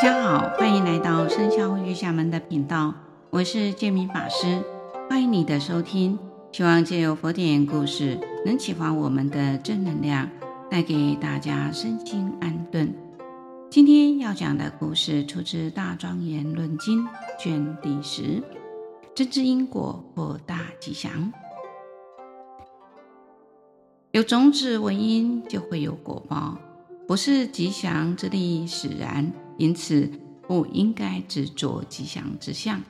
大家好，欢迎来到生肖月下门的频道，我是建明法师，欢迎你的收听。希望借由佛典故事，能启发我们的正能量，带给大家身心安顿。今天要讲的故事出自《大庄严论经》卷第十，真知因果获大吉祥。有种子为因，就会有果报，不是吉祥之力使然。因此，不应该执着吉祥之相。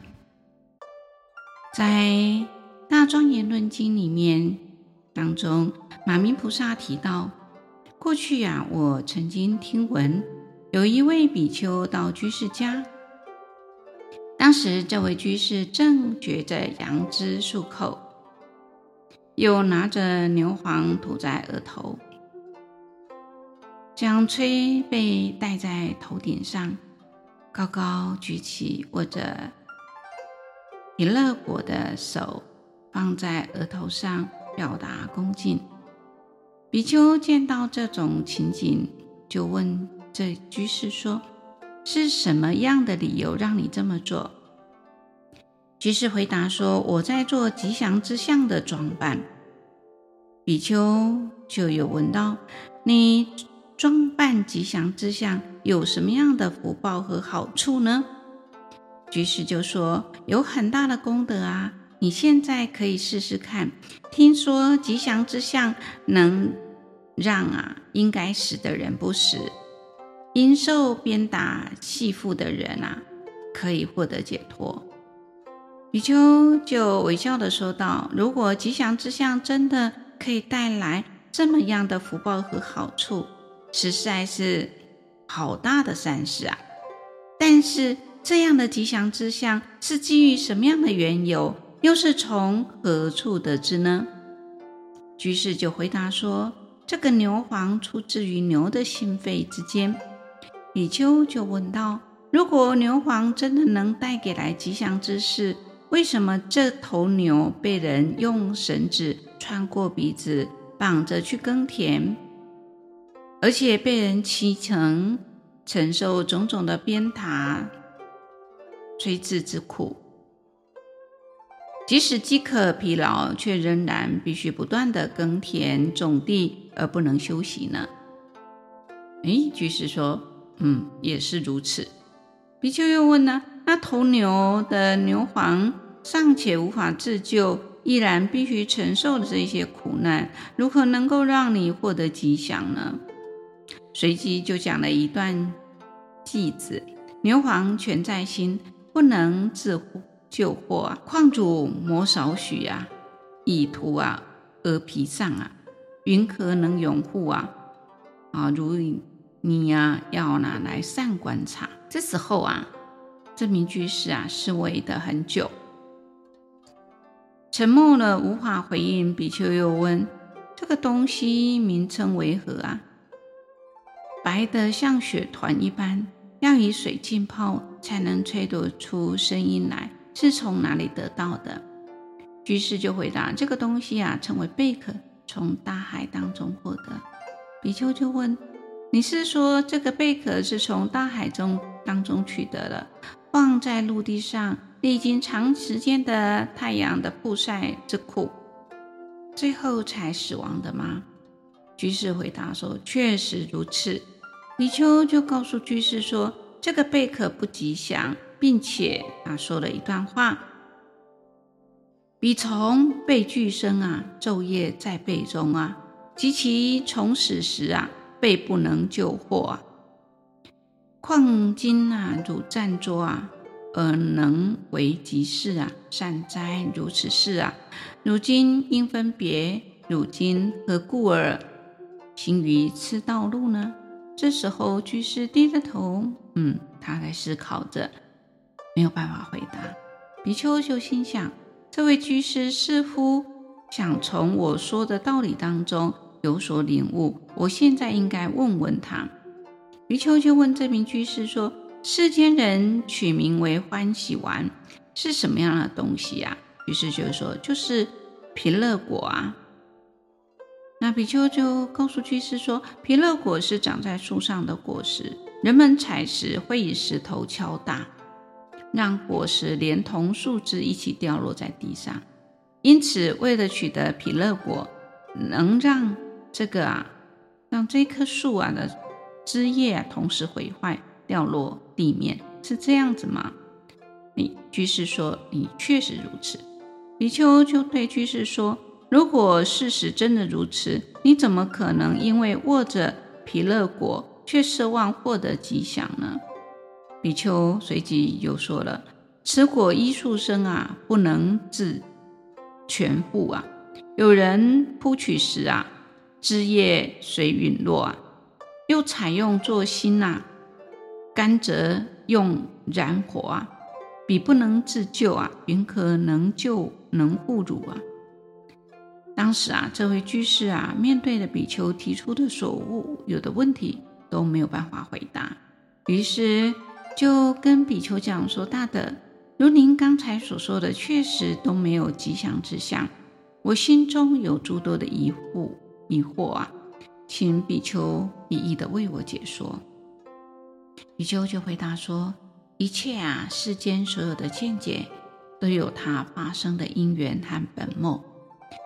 在《大庄严论经》里面当中，马鸣菩萨提到，过去呀、我曾经听闻有一位比丘到居士家，当时这位居士正嚼着杨枝漱口，又拿着牛黄涂在额头。将炊被戴在头顶上，高高举起，握着毘勒果的手放在额头上，表达恭敬。比丘见到这种情景，就问这居士说：“是什么样的理由让你这么做？”居士回答说：“我在做吉祥之相的装扮。”比丘就有问道：“你？”装扮吉祥之相有什么样的福报和好处呢？居士就说有很大的功德啊！你现在可以试试看。听说吉祥之相能让啊应该死的人不死，因受鞭打系缚的人啊可以获得解脱。比丘就微笑的说道：“如果吉祥之相真的可以带来这么样的福报和好处。”实在是好大的善事啊！但是这样的吉祥之相是基于什么样的缘由？又是从何处得知呢？居士就回答说：“这个牛黄出自于牛的心肺之间。”比丘就问道：“如果牛黄真的能带给来吉祥之事，为什么这头牛被人用绳子穿过鼻子，绑着去耕田？”而且被人骑乘，承受种种的鞭挞、摧治之苦，即使饥渴疲劳，却仍然必须不断的耕田种地，而不能休息呢？诶，居士说：“嗯，也是如此。”比丘又问呢：“那头牛的牛黄尚且无法自救，依然必须承受这些苦难，如何能够让你获得吉祥呢？”随即就讲了一段偈子：牛黄全在心，不能自救祸啊！况主磨少许啊，以涂啊额皮上啊，云何能永护啊？啊，如你呀、要拿来善观察。这时候啊，这名居士啊，思维的很久，沉默了，无法回应。比丘又问：这个东西名称为何啊？白得像雪团一般，要以水浸泡才能吹得出声音来，是从哪里得到的？居士就回答：这个东西啊，称为贝壳，从大海当中获得。比丘就问：你是说这个贝壳是从大海中当中取得的，放在陆地上，历经长时间的太阳的曝晒之苦，最后才死亡的吗？居士回答说：“确实如此。”比丘就告诉居士说：“这个贝壳不吉祥，并且啊说了一段话：‘比虫被俱生啊，昼夜在背中啊，及其虫死时啊，被不能救获啊。况今啊，汝暂作啊，而能为吉事啊，善哉！如此事啊，汝今应分别，汝今何故而行于此道路呢？”这时候，居士低着头，嗯，他在思考着，没有办法回答。比丘就心想，这位居士似乎想从我说的道理当中有所领悟，我现在应该问问他。比丘就问这名居士说：“世间人取名为欢喜丸，是什么样的东西呀？”居士就说：“就是毘勒果啊。”那比丘就告诉居士说：“皮勒果是长在树上的果实，人们采时会以石头敲打，让果实连同树枝一起掉落在地上。因此，为了取得皮勒果，能让这个啊，让这棵树啊的枝叶同时毁坏掉落地面，是这样子吗？你居士说：“你确实如此。”比丘就对居士说：“如果事实真的如此，你怎么可能因为握着皮勒果，却奢望获得吉祥呢？”比丘随即又说了：“此果依树生啊，不能自全部啊。有人扑取时啊，枝叶随陨落啊；又采用作薪呐、啊，甘蔗用燃火啊。”彼不能自救啊，云何能救能护汝啊？当时啊，这位居士啊，面对着比丘提出的所悟有的问题都没有办法回答，于是就跟比丘讲说：“大德，如您刚才所说的，确实都没有吉祥之相，我心中有诸多的疑惑疑惑啊，请比丘一一的为我解说。”比丘就回答说。一切啊，世间所有的见解都有它发生的因缘和本末，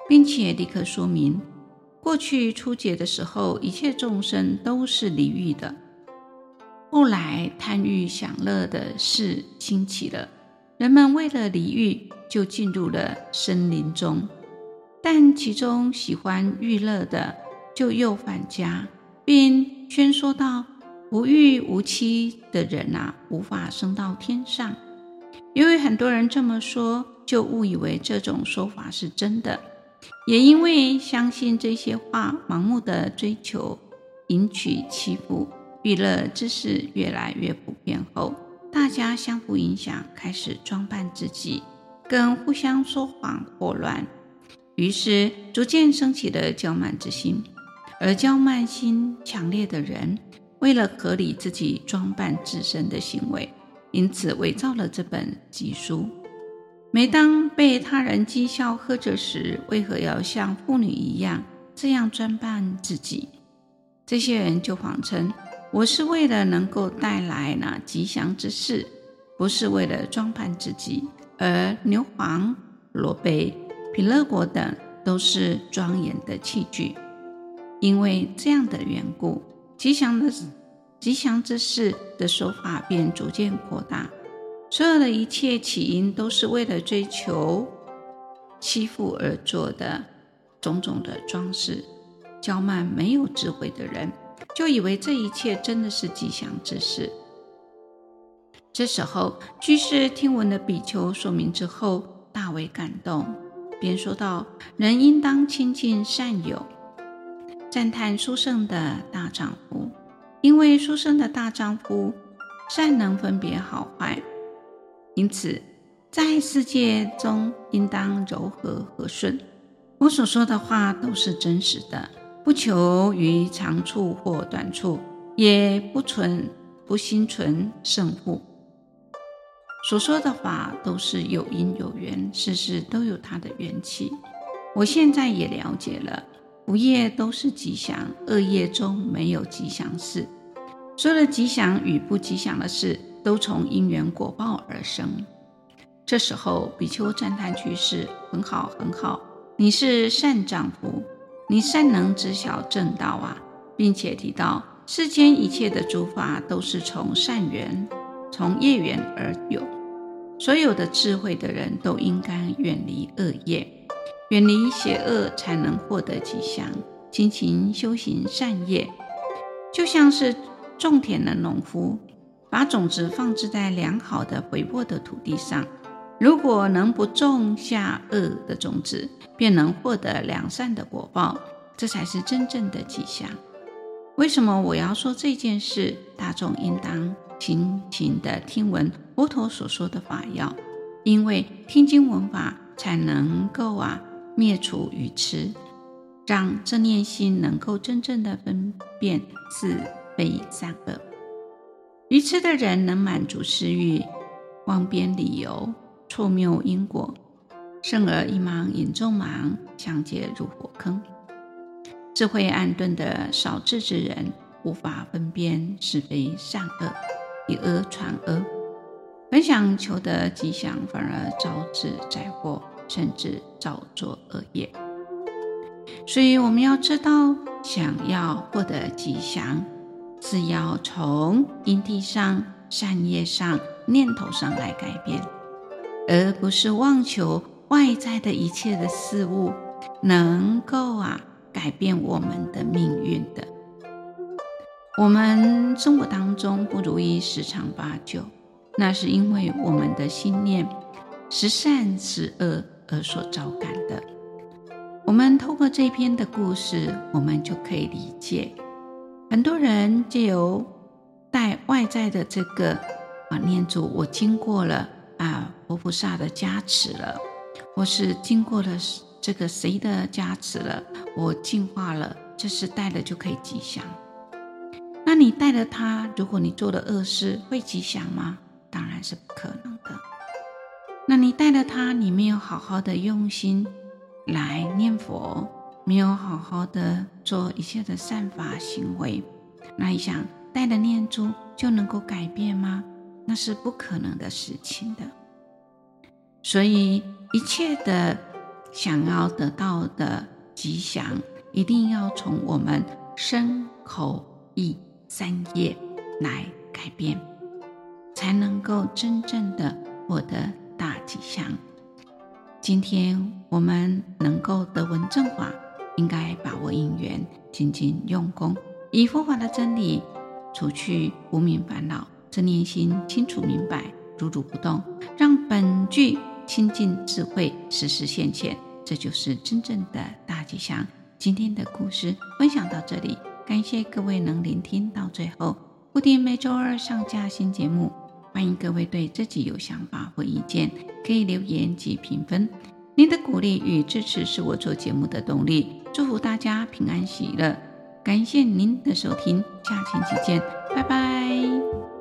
并且立刻说明：过去初解的时候，一切众生都是离欲的；后来贪欲享乐的事兴起了，人们为了离欲，就进入了森林中。但其中喜欢欲乐的，就又返家，并宣说道。无欲无妻的人、啊，无法升到天上。因为很多人这么说，就误以为这种说法是真的。也因为相信这些话，盲目的追求迎娶妻妇、欲乐之事越来越普遍后，大家相互影响，开始装扮自己，更互相说谎祸乱，于是逐渐升起了骄慢之心。而骄慢心强烈的人，为了合理自己装扮自身的行为，因此伪造了这本集书。每当被他人讥笑呵责时，为何要像妇女一样这样装扮自己？这些人就谎称我是为了能够带来那吉祥之事，不是为了装扮自己。而牛黄、罗贝、毘勒果等都是庄严的器具，因为这样的缘故。吉祥的吉祥之事的说法便逐渐扩大，所有的一切起因都是为了追求欺负而做的种种的装饰。娇慢没有智慧的人，就以为这一切真的是吉祥之事。这时候，居士听闻了比丘说明之后，大为感动，便说道：“人应当亲近善友。”赞叹书圣的大丈夫，因为殊胜的大丈夫善能分别好坏，因此在世界中应当柔和和顺。我所说的话都是真实的，不求于长处或短处，也不存不心存胜负。所说的话都是有因有缘，事事都有它的缘起。我现在也了解了。福业都是吉祥，恶业中没有吉祥事。说了吉祥与不吉祥的事，都从因缘果报而生。这时候，比丘赞叹居士：“很好，很好，你是善丈夫，你善能知晓正道啊，并且提到世间一切的诸法都是从善缘、从业缘而有。所有的智慧的人都应该远离恶业。”远离邪恶，才能获得吉祥。勤勤修行善业，就像是种田的农夫，把种子放置在良好的肥沃的土地上。如果能不种下恶的种子，便能获得良善的果报，这才是真正的吉祥。为什么我要说这件事？大众应当勤勤的听闻佛陀所说的法要，因为听经闻法才能够啊。灭除愚痴，让正念心能够真正的分辨是非善恶。愚痴的人能满足私欲，妄编理由，错谬因果，甚而一盲引众盲，相皆入火坑。智慧暗钝的少智之人，无法分辨是非善恶，以讹传讹，本想求得吉祥，反而招致灾祸，甚至造作恶业。所以我们要知道，想要获得吉祥，是要从因地上、善业上、念头上来改变，而不是妄求外在的一切的事物能够啊改变我们的命运的。我们生活当中不如意十常八九，那是因为我们的心念时善时恶而所招感的。我们透过这篇的故事，我们就可以理解，很多人借由带外在的这个啊念珠，我经过了啊佛菩萨的加持了，或是经过了这个谁的加持了，我净化了，这是带了就可以吉祥。那你带了它，如果你做了恶事，会吉祥吗？当然是不可能的。那你带了它，你没有好好的用心。来念佛，没有好好的做一切的善法行为，那你想带了念珠就能够改变吗？那是不可能的事情的。所以一切的想要得到的吉祥，一定要从我们身口意三业来改变，才能够真正的获得大吉祥。今天我们能够得闻正法，应该把握因缘，精进用功，以佛法的真理除去无明烦恼，正念心清楚明白，如如不动，让本具清净智慧时时现前，这就是真正的大吉祥。今天的故事分享到这里，感谢各位能聆听到最后。固定每周二上架新节目。欢迎各位对自己有想法或意见，可以留言及评分。您的鼓励与支持是我做节目的动力。祝福大家平安喜乐，感谢您的收听，下期见，拜拜。